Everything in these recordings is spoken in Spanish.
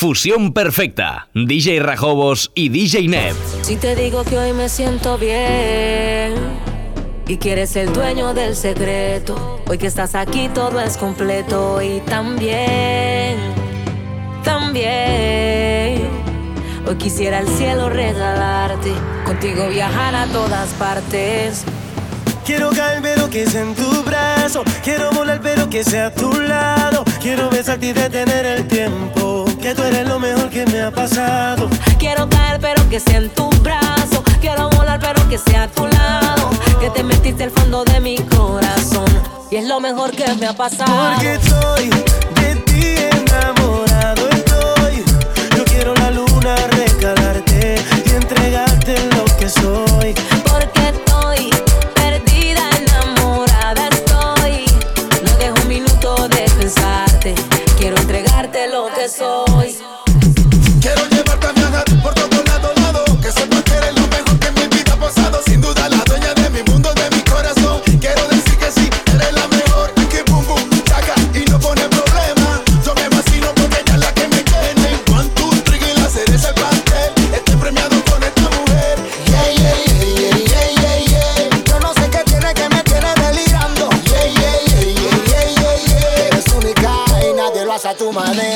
Fusión perfecta. DJ Rajobos y DJ Neb. Si te digo que hoy me siento bien y quieres el dueño del secreto, hoy que estás aquí todo es completo y también, también. Hoy quisiera el cielo regalarte, contigo viajar a todas partes. Quiero caer pero que sea en tu brazo, quiero volar pero que sea a tu lado. Quiero besarte y detener el tiempo. Que tú eres lo mejor que me ha pasado. Quiero caer, pero que sea en tu brazo. Quiero volar, pero que sea a tu lado. Que te metiste al fondo de mi corazón. Y es lo mejor que me ha pasado. Porque estoy de ti enamorado. Estoy. Yo quiero la luna regalarte y entregarte lo que soy. Porque estoy. Quiero entregarte lo que soy. my name.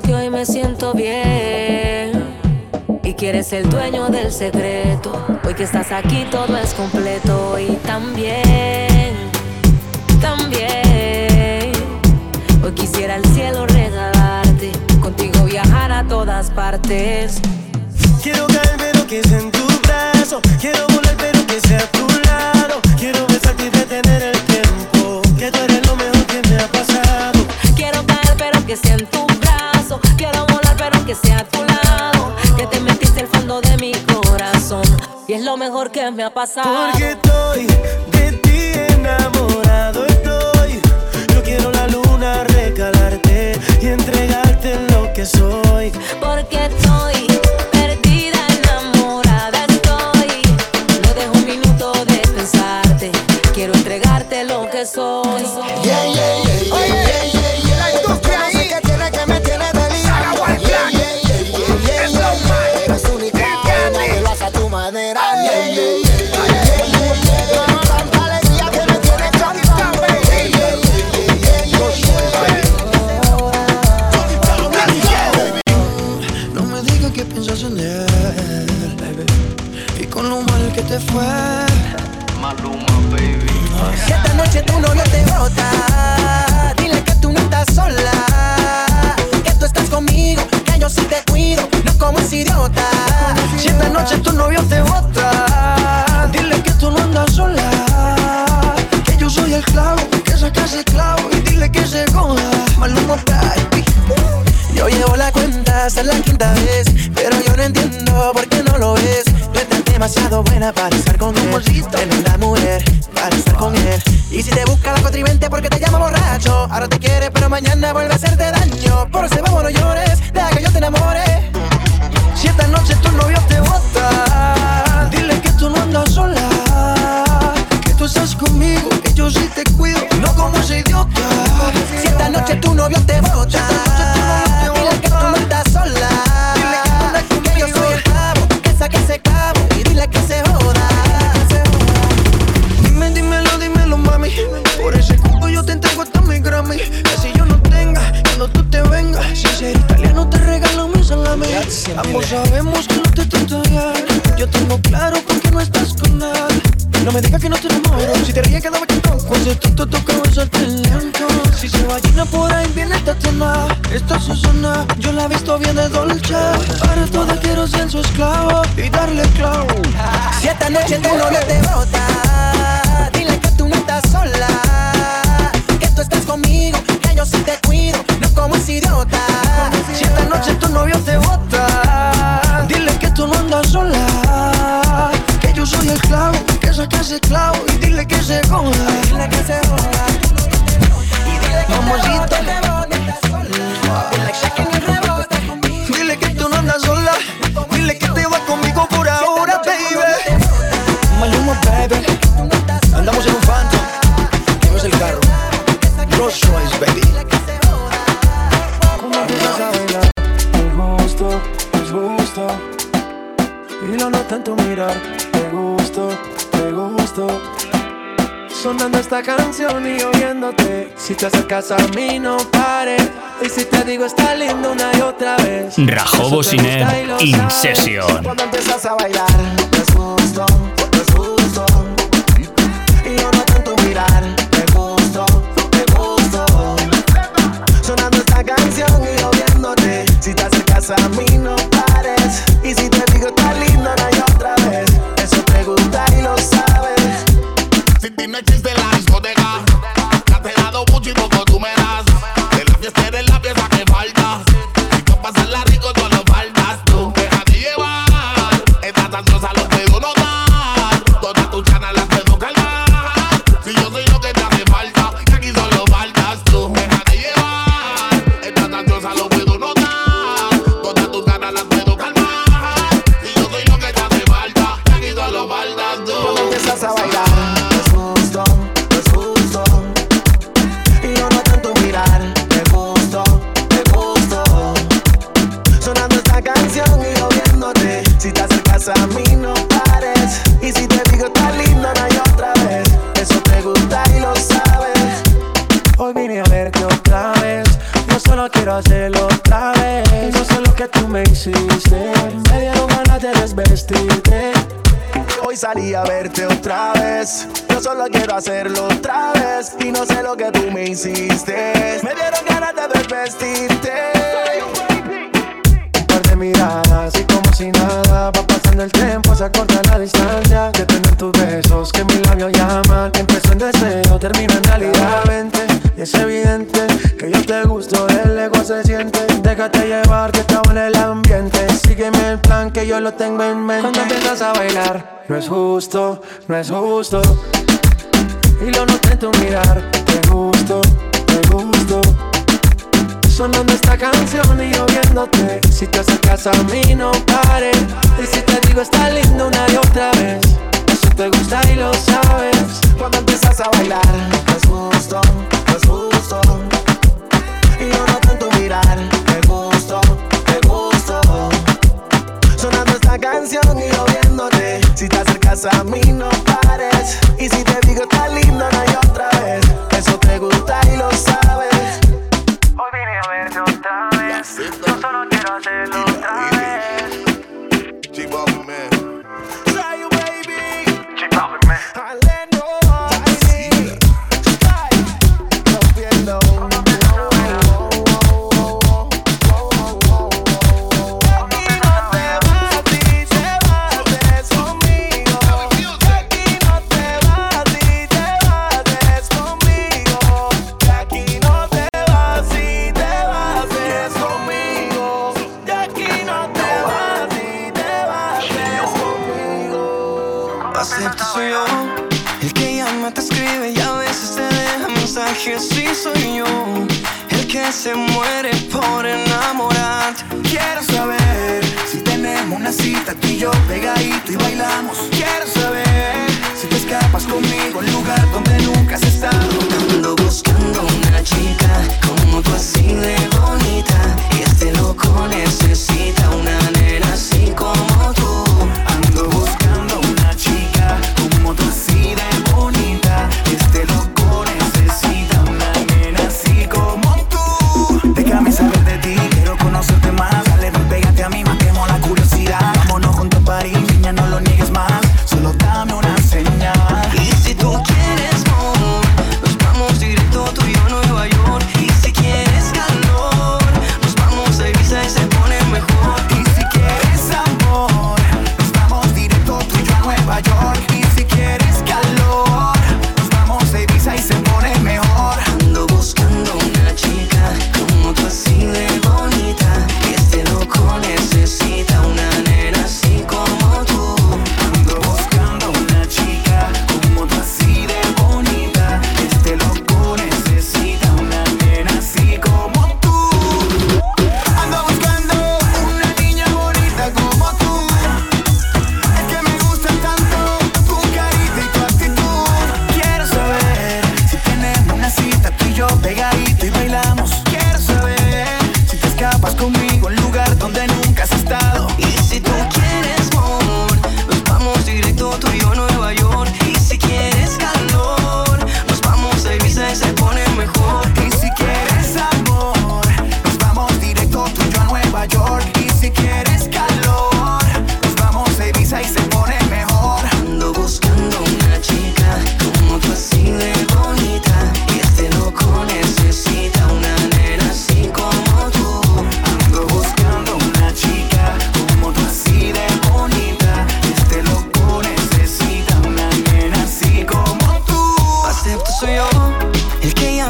que hoy me siento bien. Y quieres el dueño del secreto. Hoy que estás aquí todo es completo. Y también, también. Hoy quisiera el cielo regalarte. Contigo viajar a todas partes. Quiero caer, pero que es en tu brazo. Quiero que me ha pasado. Porque estoy de ti enamorado, estoy. Yo quiero la luna recalarte y entregarte lo que soy. Porque novio te Si acercas a mí, no pares. Y si te digo, está lindo una y otra vez. Rajobo lo In. Session. Cuando empiezas a bailar, es hacerlo otra vez. Y no sé lo que tú me hiciste. Me dieron ganas de desvestirte. Un par de miradas y como si nada va pasando el tiempo, se acorta la distancia. De tener tus besos que mis labios llaman. Empezó en deseo, termina en realidad. Vente, y es evidente que yo te gusto, el ego se siente. Déjate llevar que estaba en el ambiente. Sígueme el plan que yo lo tengo en mente. Cuando empiezas a bailar, no es justo, no es justo. Y lo noté en tu mirar, te gusto, te gusto. Sonando esta canción y yo viéndote Si te acercas a mí no pares Y si te digo está lindo una y otra vez Eso te gusta y lo sabes. Cuando empiezas a bailar. Es justo, es justo Y yo noto en tu mirar. Te gusto, te gusto Esta canción y yo viéndote Si te acercas a mí no pares Y si te digo está lindo una y otra vez Eso te gusta y lo sabes Hoy vine a verte otra vez. Yo solo quiero hacerlo otra vez. Acepto soy yo El que llama, te escribe y a veces te deja mensajes Sí soy yo El que se muere por enamorar Quiero saber si tenemos una cita tú y yo pegadito y bailamos. Quiero saber si te escapas conmigo al lugar donde nunca has estado. Ando buscando una chica como tú así de bonita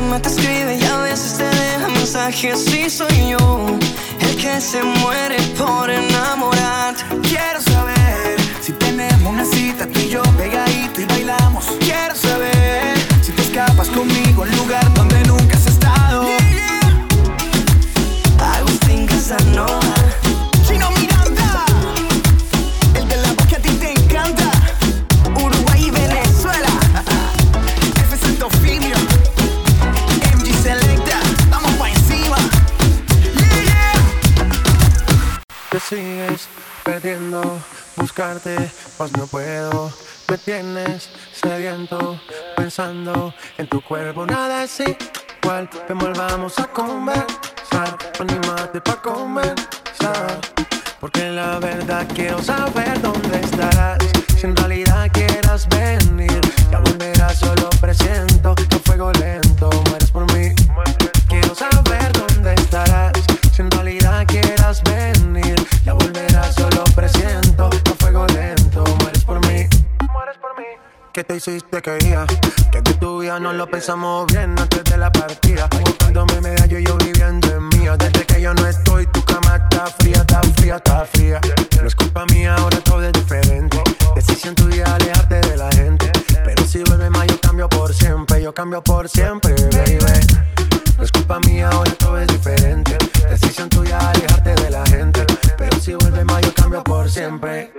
llama, te escribe y a veces te deja mensajes. Sí, soy yo, el que se muere por enamorar. Quiero saber si tenemos una cita, tú y yo pegadito y bailamos. Quiero saber si te escapas conmigo a un lugar donde nunca has estado. I was thinking I know. buscarte, pues no puedo. Me tienes sediento, pensando en tu cuerpo, nada es igual. Te volvamos a conversar, anímate pa' conversar. Porque la verdad quiero saber dónde estarás. Si en realidad quieras venir, ya volverás, solo presiento que fuego lento mueres por mí. Quiero saber dónde estarás. Si en realidad que te hiciste quería Que tú tu vida no lo pensamos bien antes de la partida. Buscándome medallo y yo viviendo en mía. Desde que yo no estoy, tu cama está fría, está fría, está fría. No es culpa mía, ahora todo es diferente. Decisión tuya, alejarte de la gente. Pero si vuelve más, yo cambio por siempre. Yo cambio por siempre, baby. No es culpa mía, ahora todo es diferente. Decisión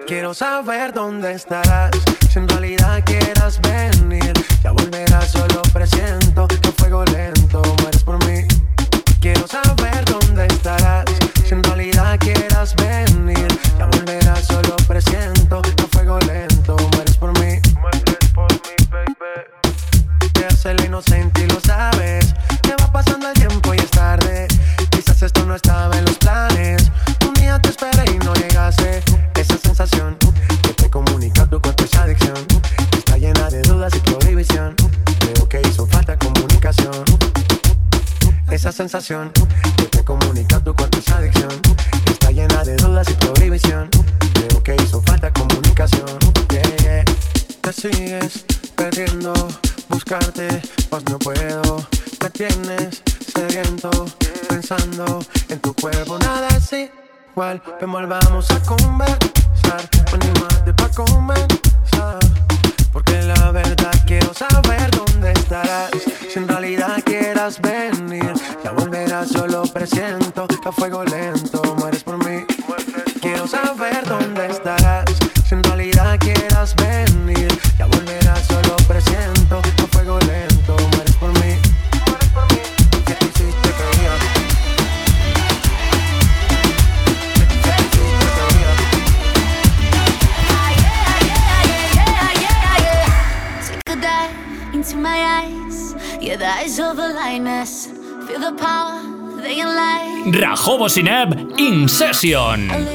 Quiero saber dónde estarás. Si en realidad quieras venir, ya volverás, solo presiento que fuego lento mueres por mí. Quiero saber. esa sensación. Tú te comunicas, tu cuerpo es adicción. Sinab in session.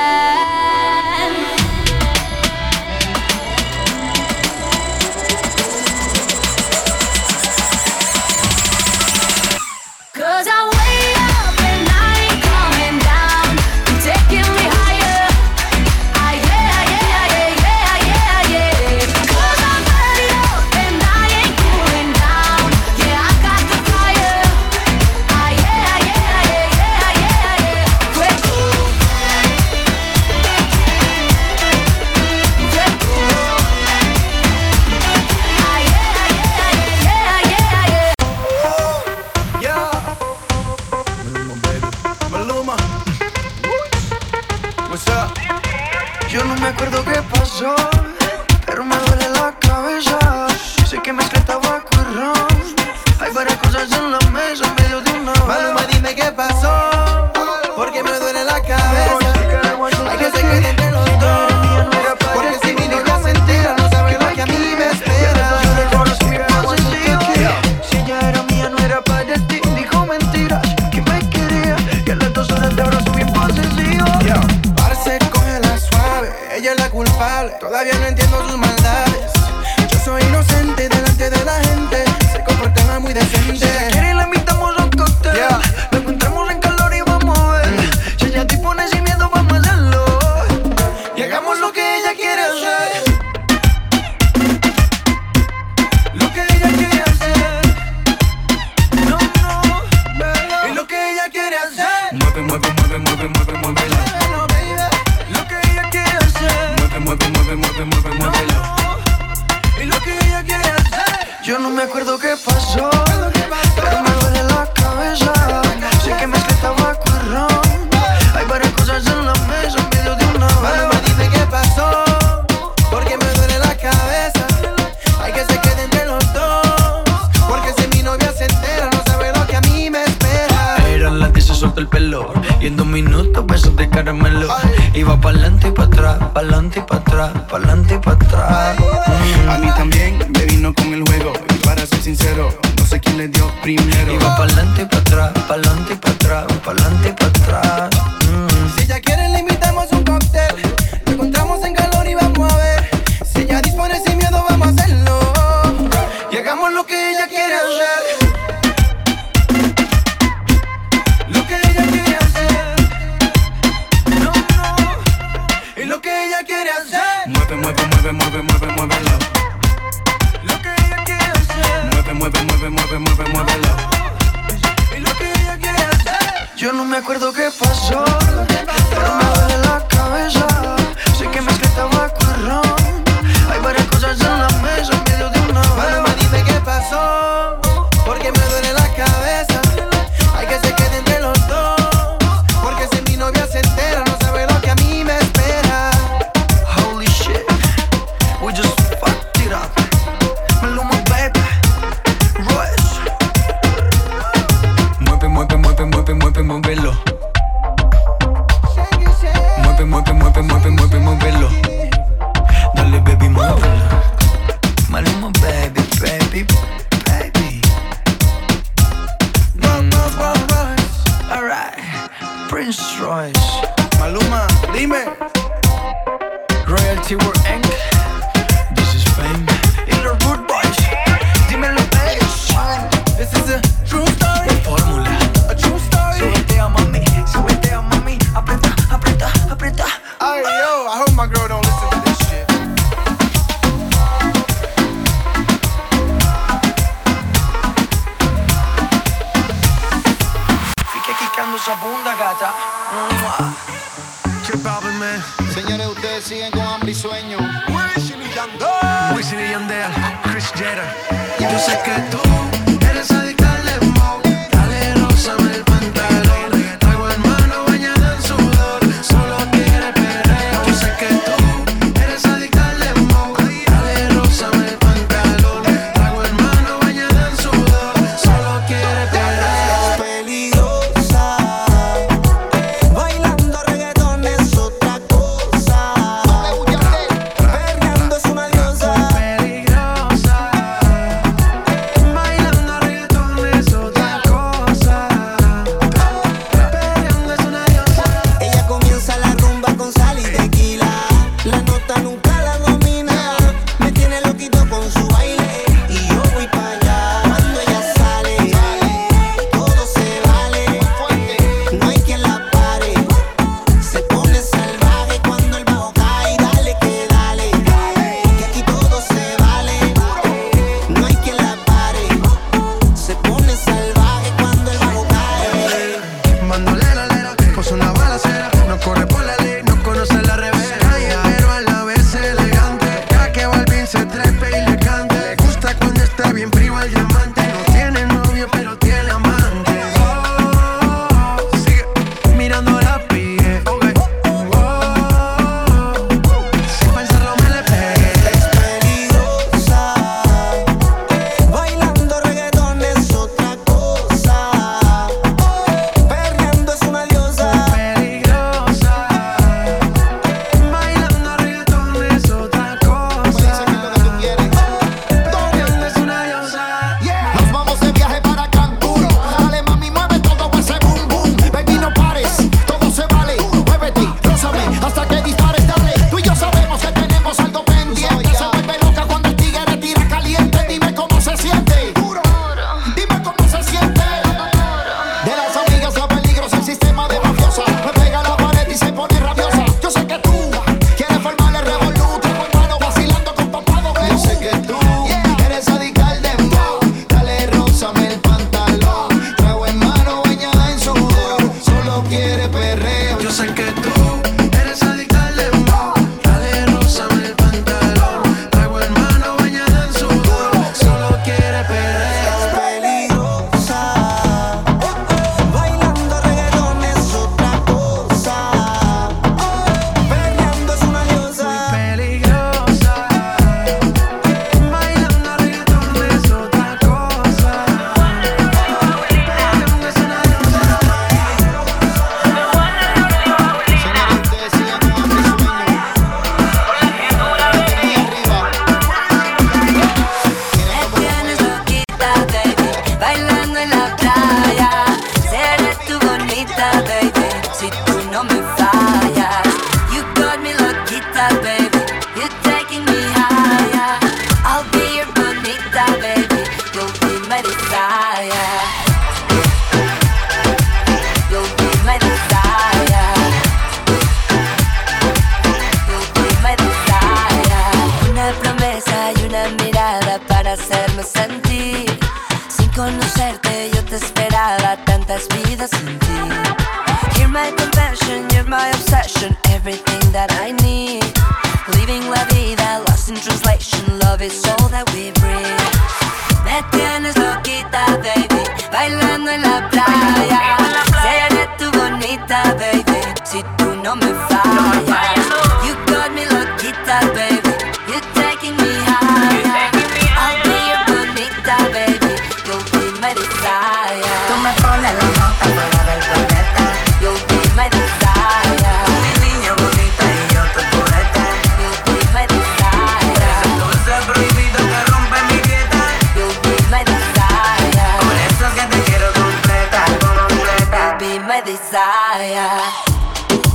mueve, mueve, mueve, mueve, mueve. pa'lante y pa' atrás, pa'lante plata. Qué problem, man. Señores, ustedes siguen con hambre y sueño. Wisin y Yandel. Wisin y Yandel. Chris Jenner. Yo sé que tú.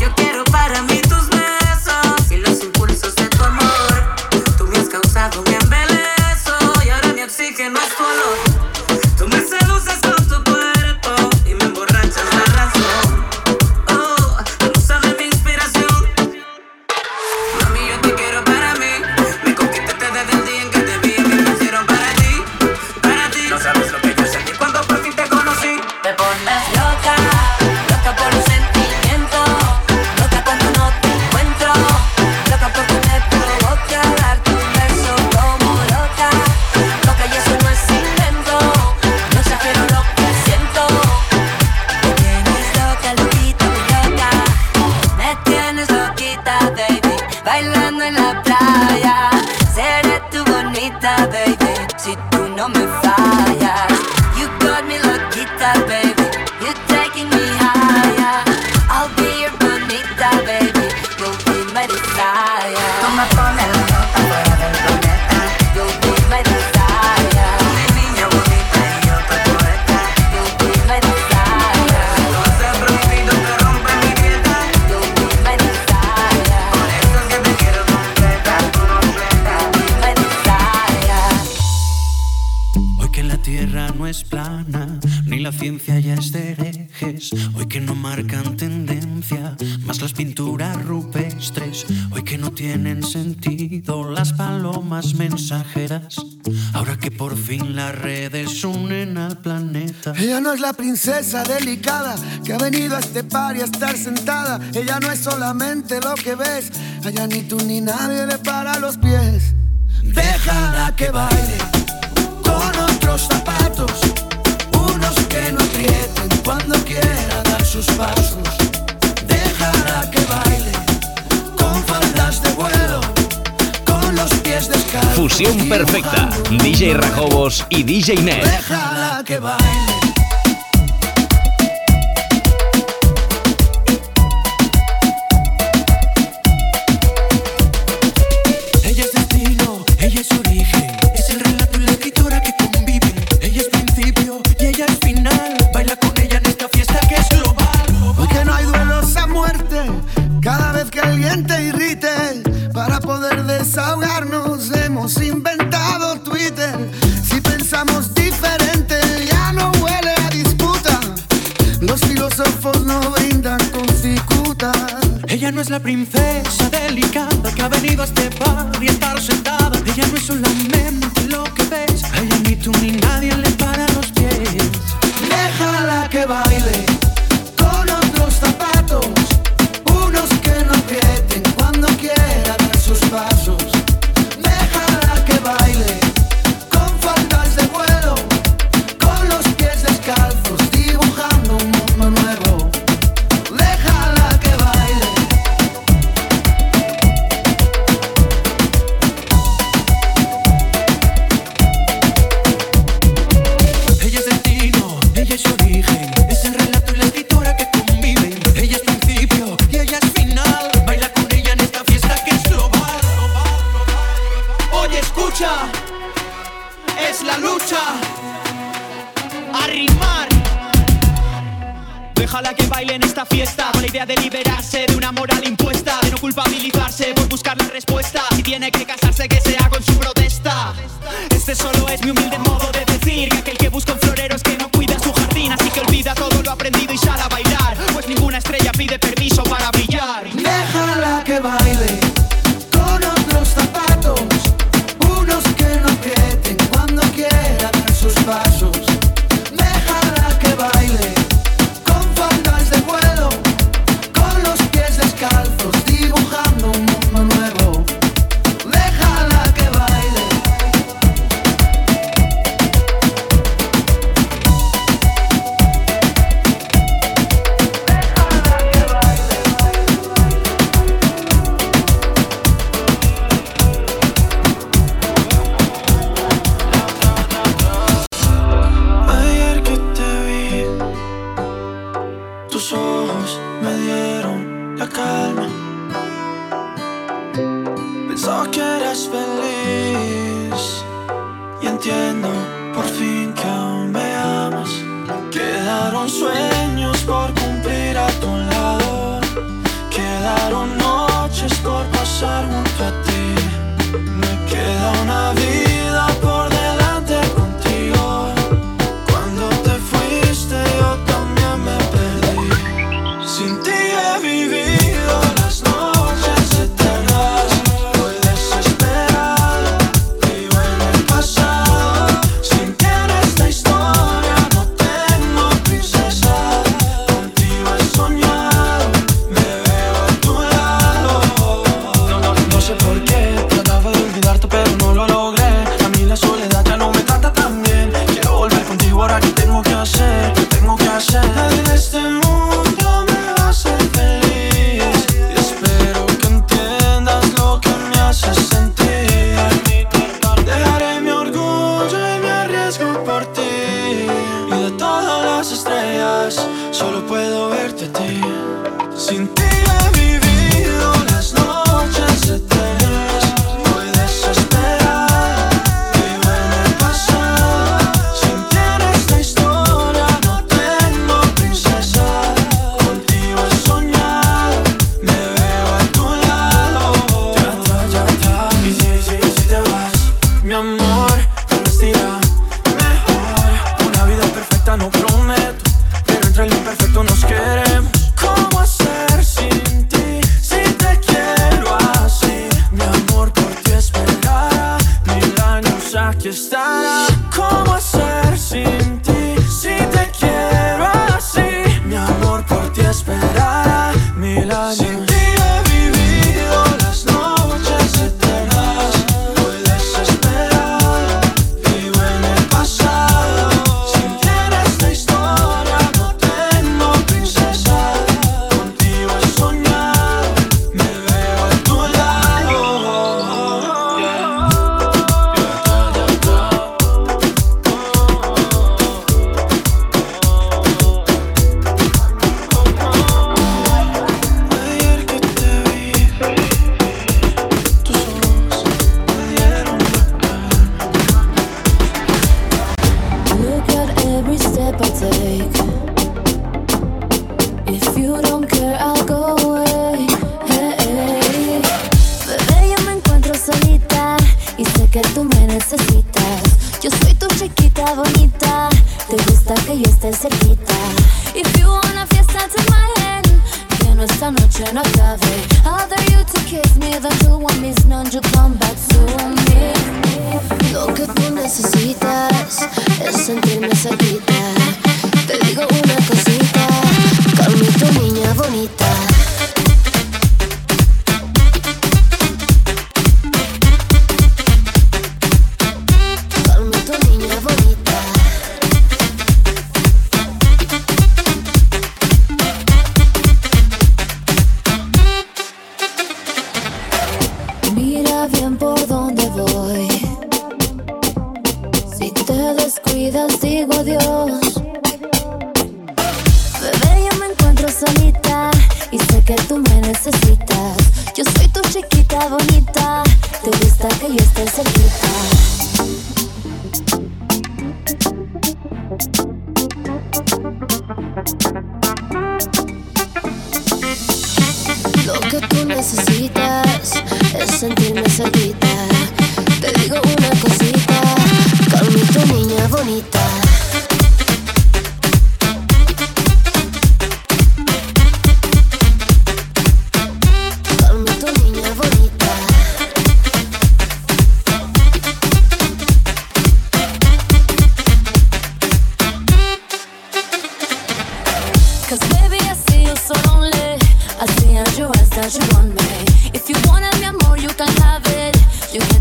Yo quiero para mí tus besos y los impulsos de tu amor. Tú me has causado mi embelezo y ahora mi oxígeno es tu olor. las redes unen al planeta. Ella no es la princesa delicada que ha venido a este par y a estar sentada. Ella no es solamente lo que ves. Allá ni tú ni nadie le para los pies. Déjala que baile con otros zapatos, unos que no aprieten cuando quiera dar sus pasos. perfecta. DJ Rajobos y DJ Net.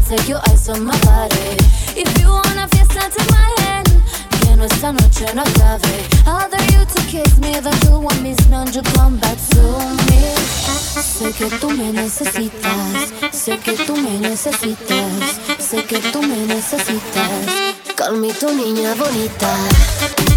Take your eyes on my body. If you wanna fiesta take my hand. Que no esta noche no acabe. I'll dare you to kiss me That you want me Now you come back to me. Sé que tú me necesitas Sé que tú me necesitas Sé que tú me necesitas. Calmito niña bonita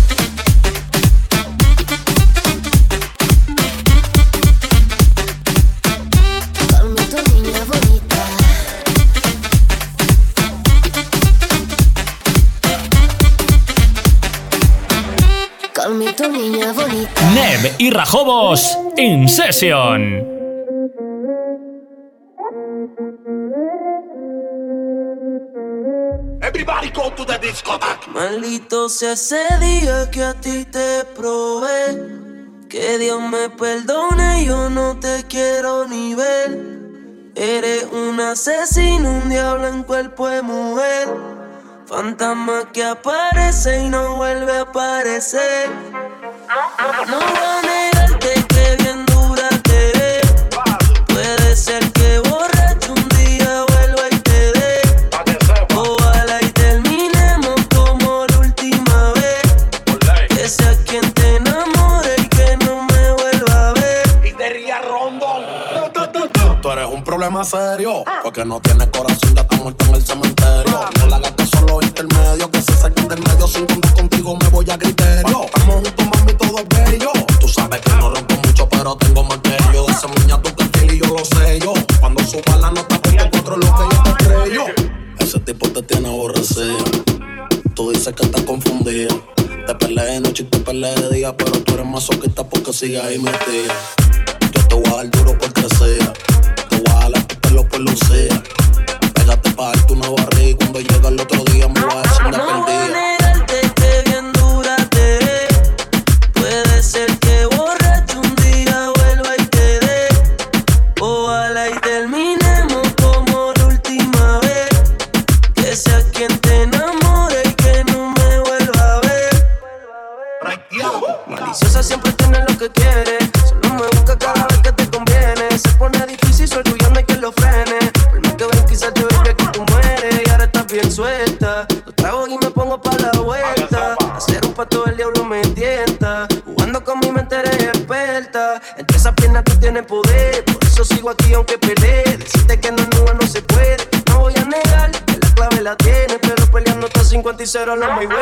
Neb y Rajobos in session. Everybody go to the discotheque. Maldito sea ese día que a ti te probé. Que Dios me perdone, yo no te quiero ni ver. Eres un asesino, un diablo en cuerpo de mujer. Fantasma que aparece y no vuelve a aparecer. No voy problema serio, porque no tienes corazón, ya está muerto en el cementerio. No le hagas caso a los intermedios, que se saquen del medio sin contar contigo, me voy a criterio. Estamos juntos, mami, todo bello. Tú sabes que no rompo mucho, pero tengo más que yo. Ese muña tu perfil y yo lo sé yo. Cuando suba la nota, ponte cuatro lo que yo te creo. Ese tipo te tiene aborrecido. Tú dices que estás confundida. Te peleé de noche y te peleé de día, pero tú eres masoquista porque sigues ahí metida. Yo te voy a dar duro por crecer. Te voy a jalar tu pelo por lucir. Pégate pa' darte una barriga y cuando llega el otro día me voy a decir una perdida. 50 y 0 no me huele.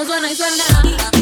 mưa xuân anh xuân đã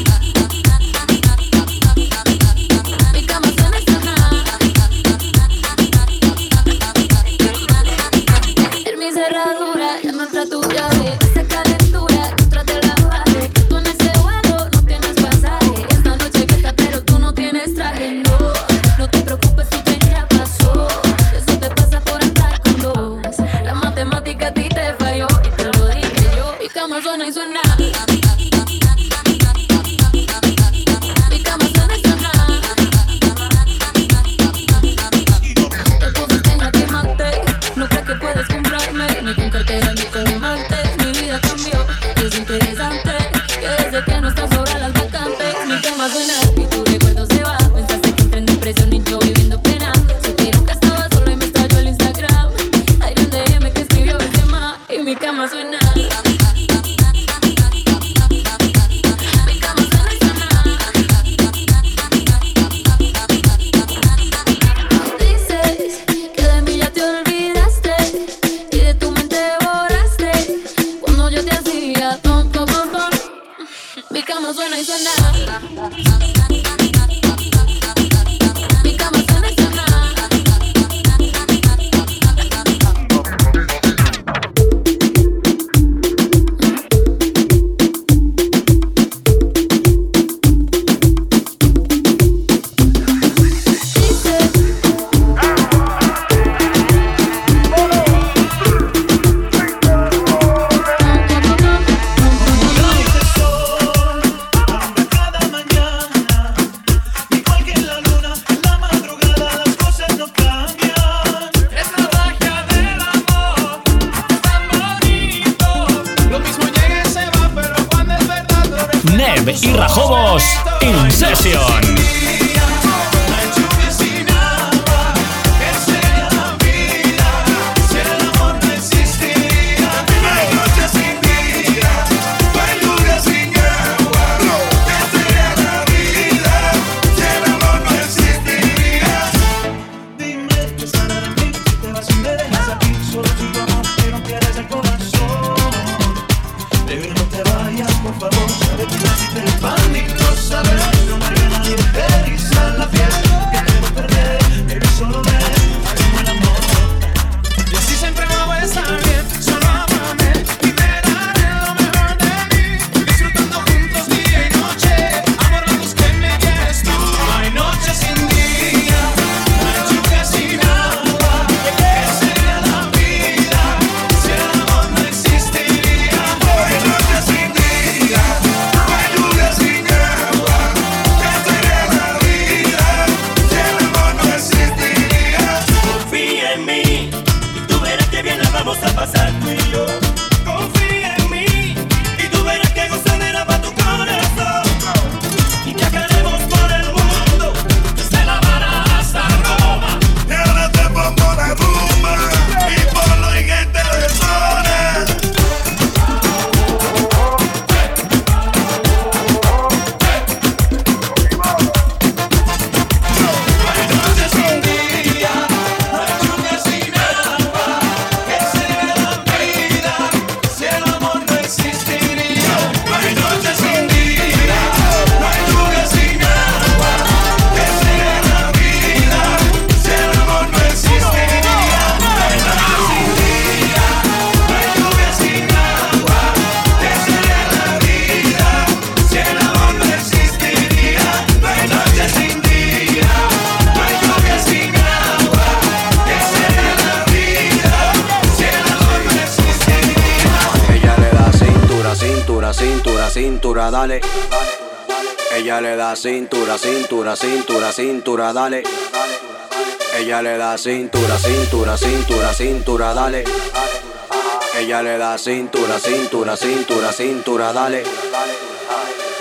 cintura, cintura, cintura, cintura, dale.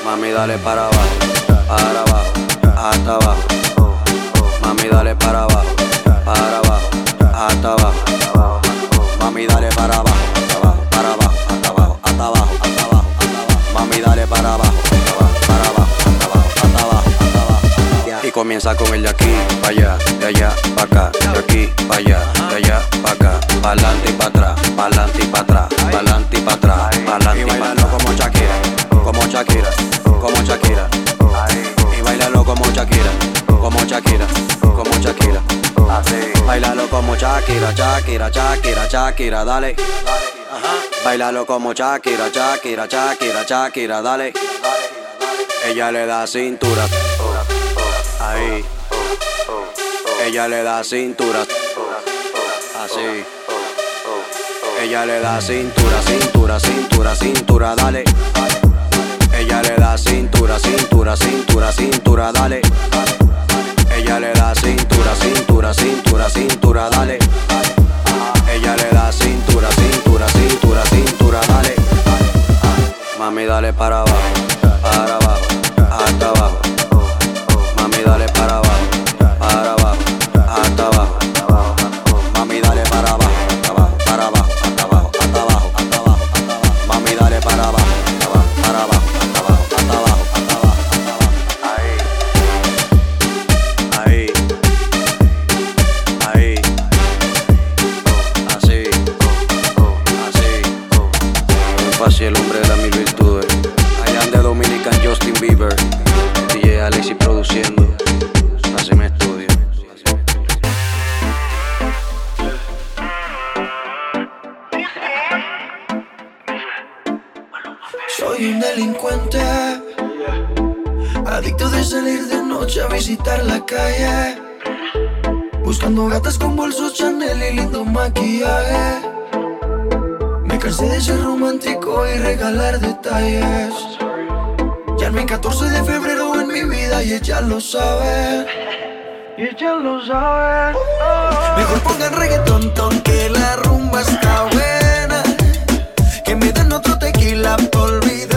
Mami, dale para abajo, para abajo, hasta abajo. Mami, dale para abajo, para abajo, hasta abajo. Mami, dale para abajo, para abajo, para abajo, hasta abajo, hasta abajo, hasta abajo. Mami, dale para abajo. comienza con el de aquí, pa' allá, de allá, pa' acá, de aquí, pa' allá, de allá, pa' acá, pa'lante y pa' atrás, pa'lante y pa' atrás, pa'lante y pa' atrás, pa'lante y pa' atrás. como Shakira, como Shakira, como Shakira. Y bailalo como Shakira, como Shakira, como Shakira. Bailalo como Shakira, Shakira, Shakira, Shakira, dale. Bailalo como Shakira, Shakira, Shakira, Shakira, dale. Ella le da cintura. Ella le da cintura. Así. Ella le da cintura, cintura, cintura, cintura, dale. Ella le da cintura, cintura, cintura, cintura, dale. Ella le da cintura, cintura, cintura, cintura, dale. Ella le da cintura, cintura, cintura, cintura, dale. Mami, dale para abajo, para abajo Cuando gatas con bolsos Chanel y lindo maquillaje. Me cansé de ser romántico y regalar detalles. Ya no hay 14 de febrero en mi vida y ella lo sabe. Y ella lo sabe. Oh. Mejor pongan reggaetón, ton, que la rumba está buena. Que me den otro tequila por olvidar.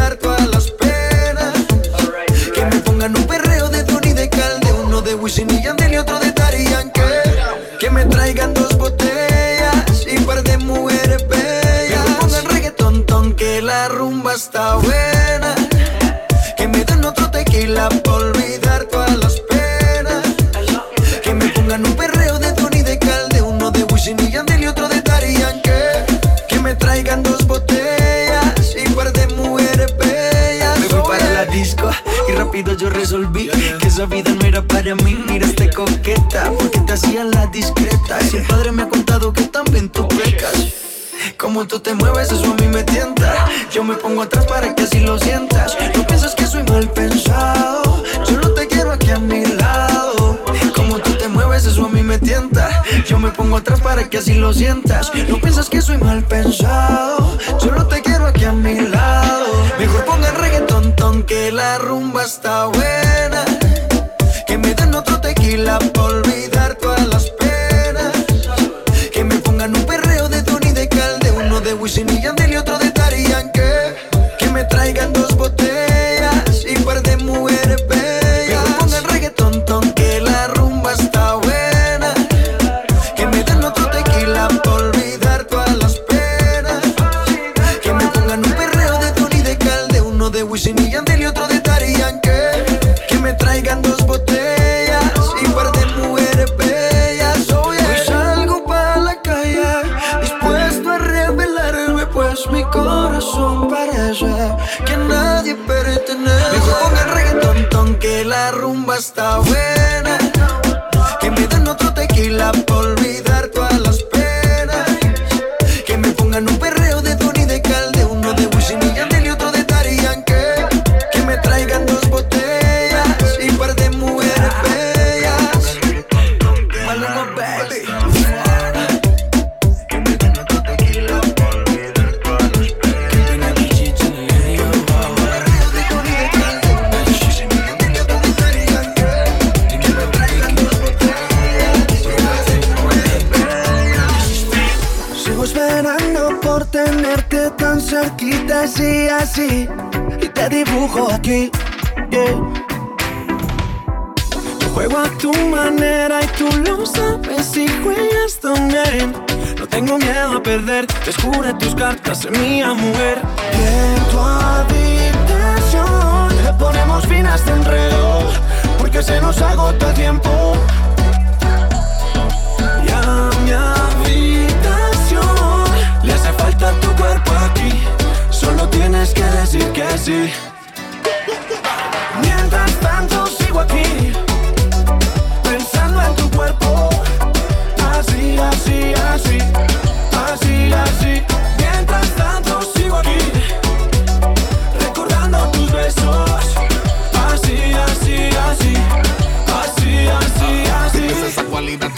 cerquita así, así. Y te dibujo aquí, yeah. Juego a tu manera y tú lo sabes y juegas también. No tengo miedo a perder, te juro tus cartas en mía mujer. Y en tu habitación le ponemos fin a este enredo Porque se nos agota el tiempo. Tienes que decir que sí.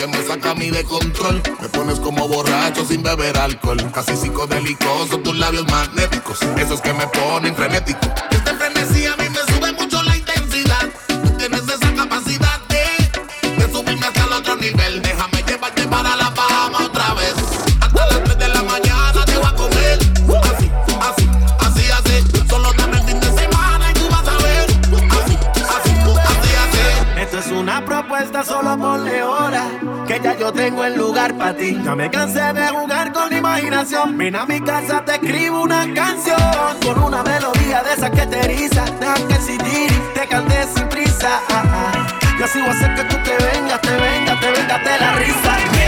que me saca a mí de control. Me pones como borracho sin beber alcohol. Casi psicodélico, son tus labios magnéticos. Esos que me ponen frenético Ya me cansé de jugar con la imaginación. Ven a mi casa, te escribo una canción. Con una melodía de esas que te eriza. Deja que el CD te cante sin prisa. Ah, ah. Yo así voy a hacer que tú te vengas, te vengas, te vengas de la risa.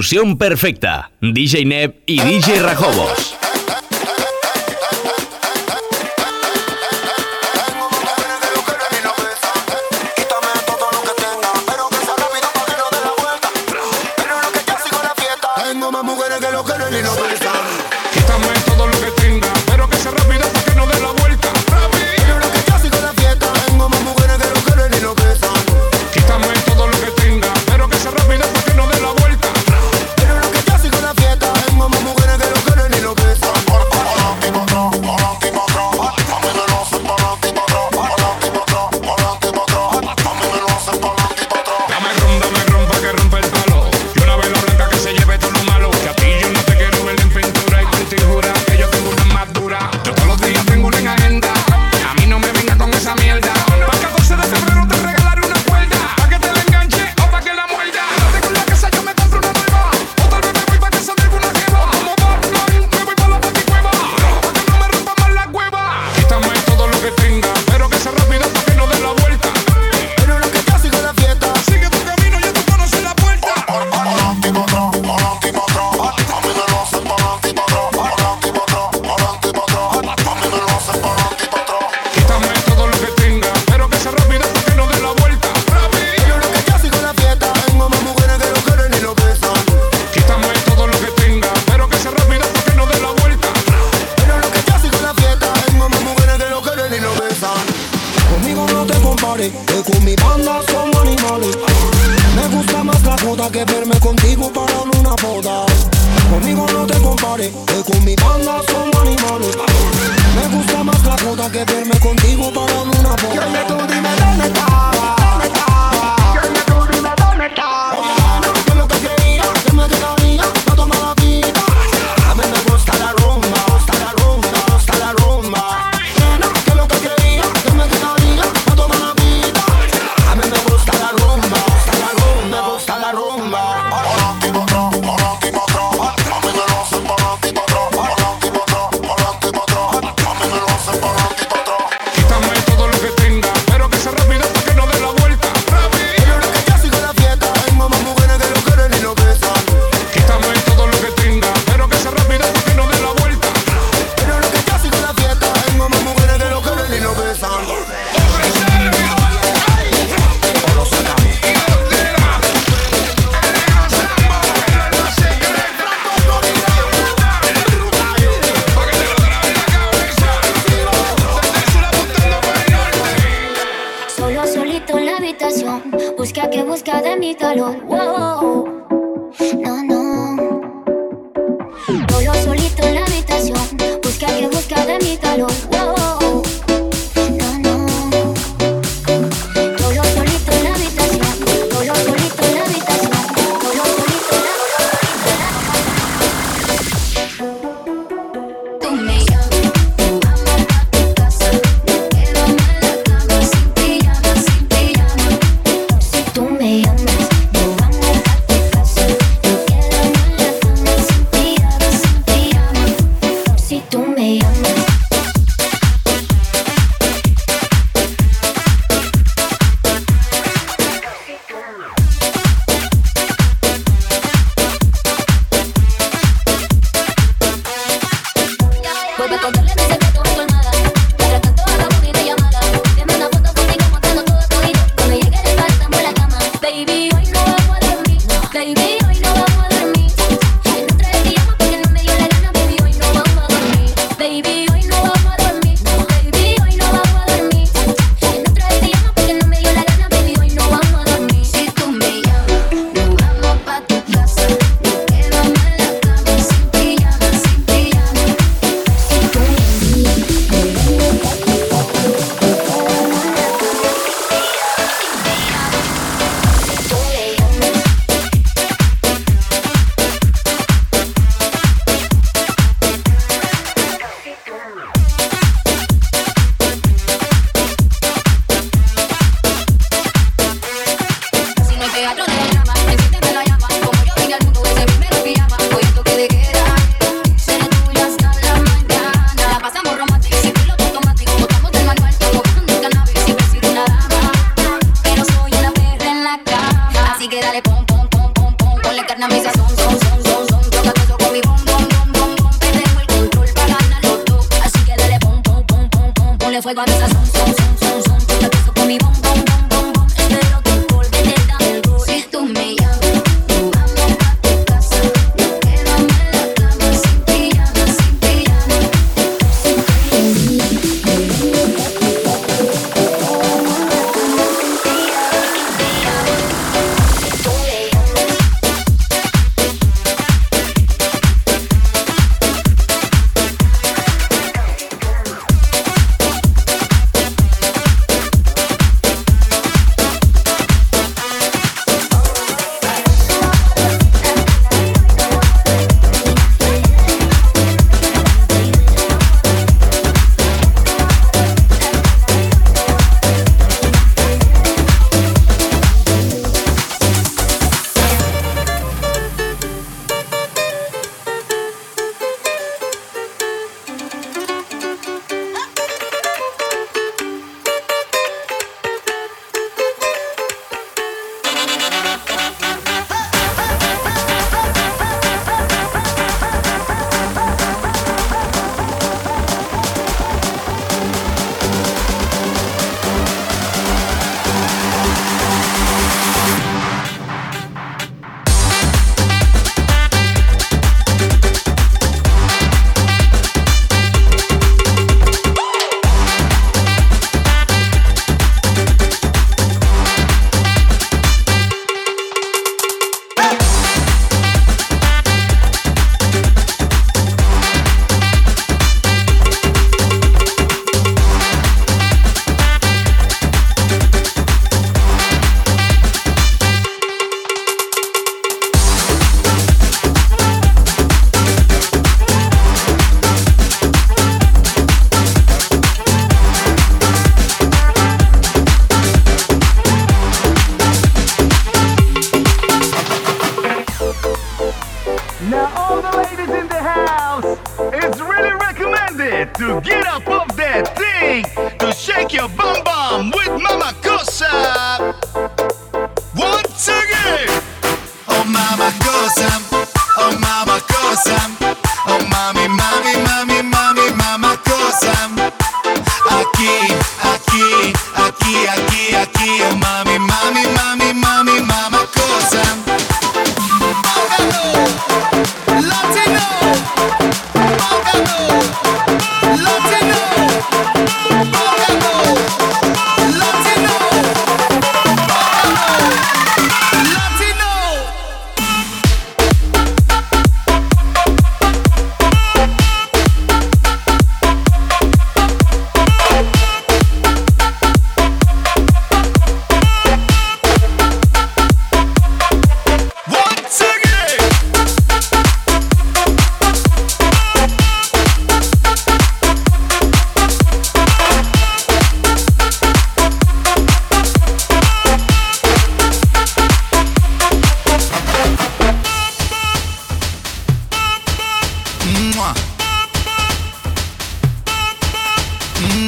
Fusión perfecta. DJ Neb y DJ Rajobos. con mi banda somos animales. Me gusta más la joda que verme contigo para una boda. Conmigo no te compares, que con mi banda somos animales. Me gusta más la joda que verme contigo para una boda. Dime dónde estaba.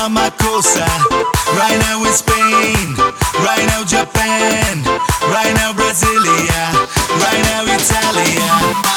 Mama Right now it's Spain, right now Japan, right now Brasilia, right now Italia.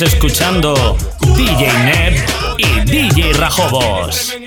Escuchando DJ Neb y DJ Rajobos.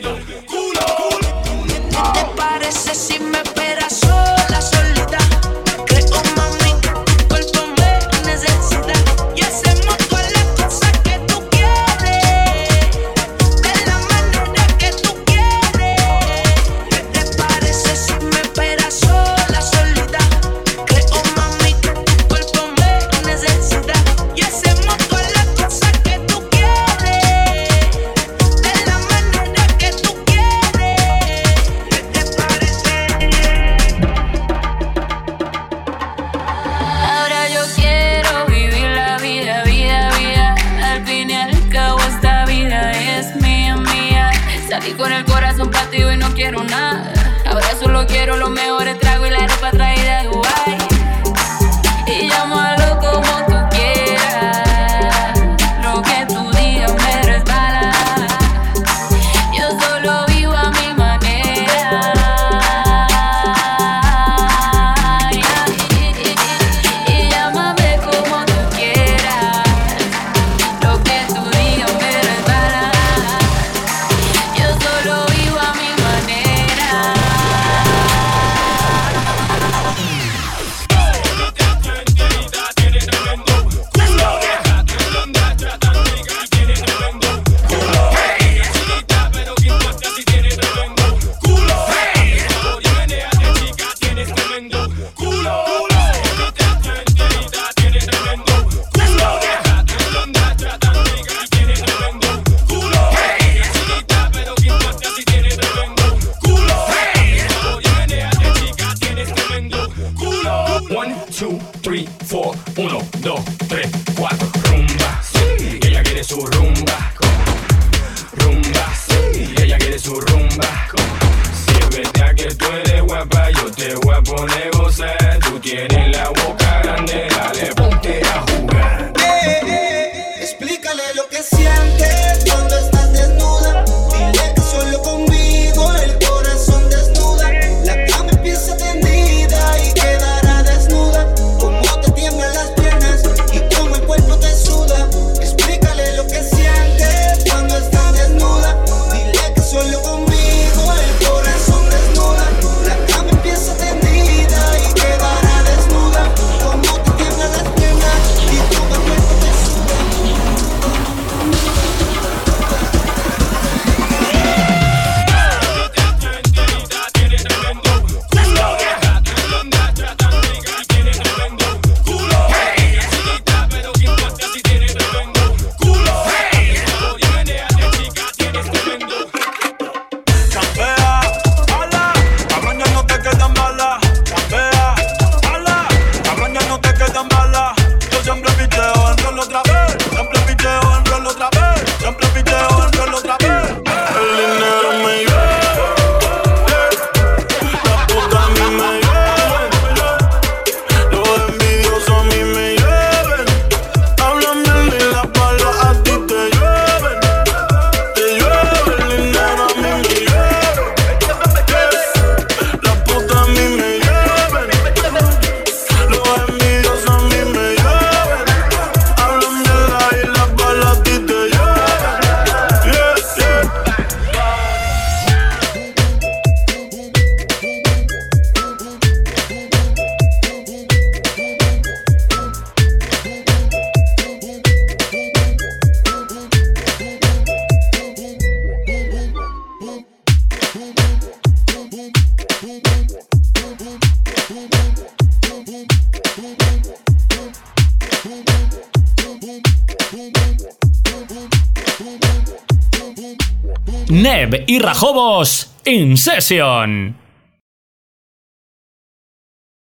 Rajobos In Session.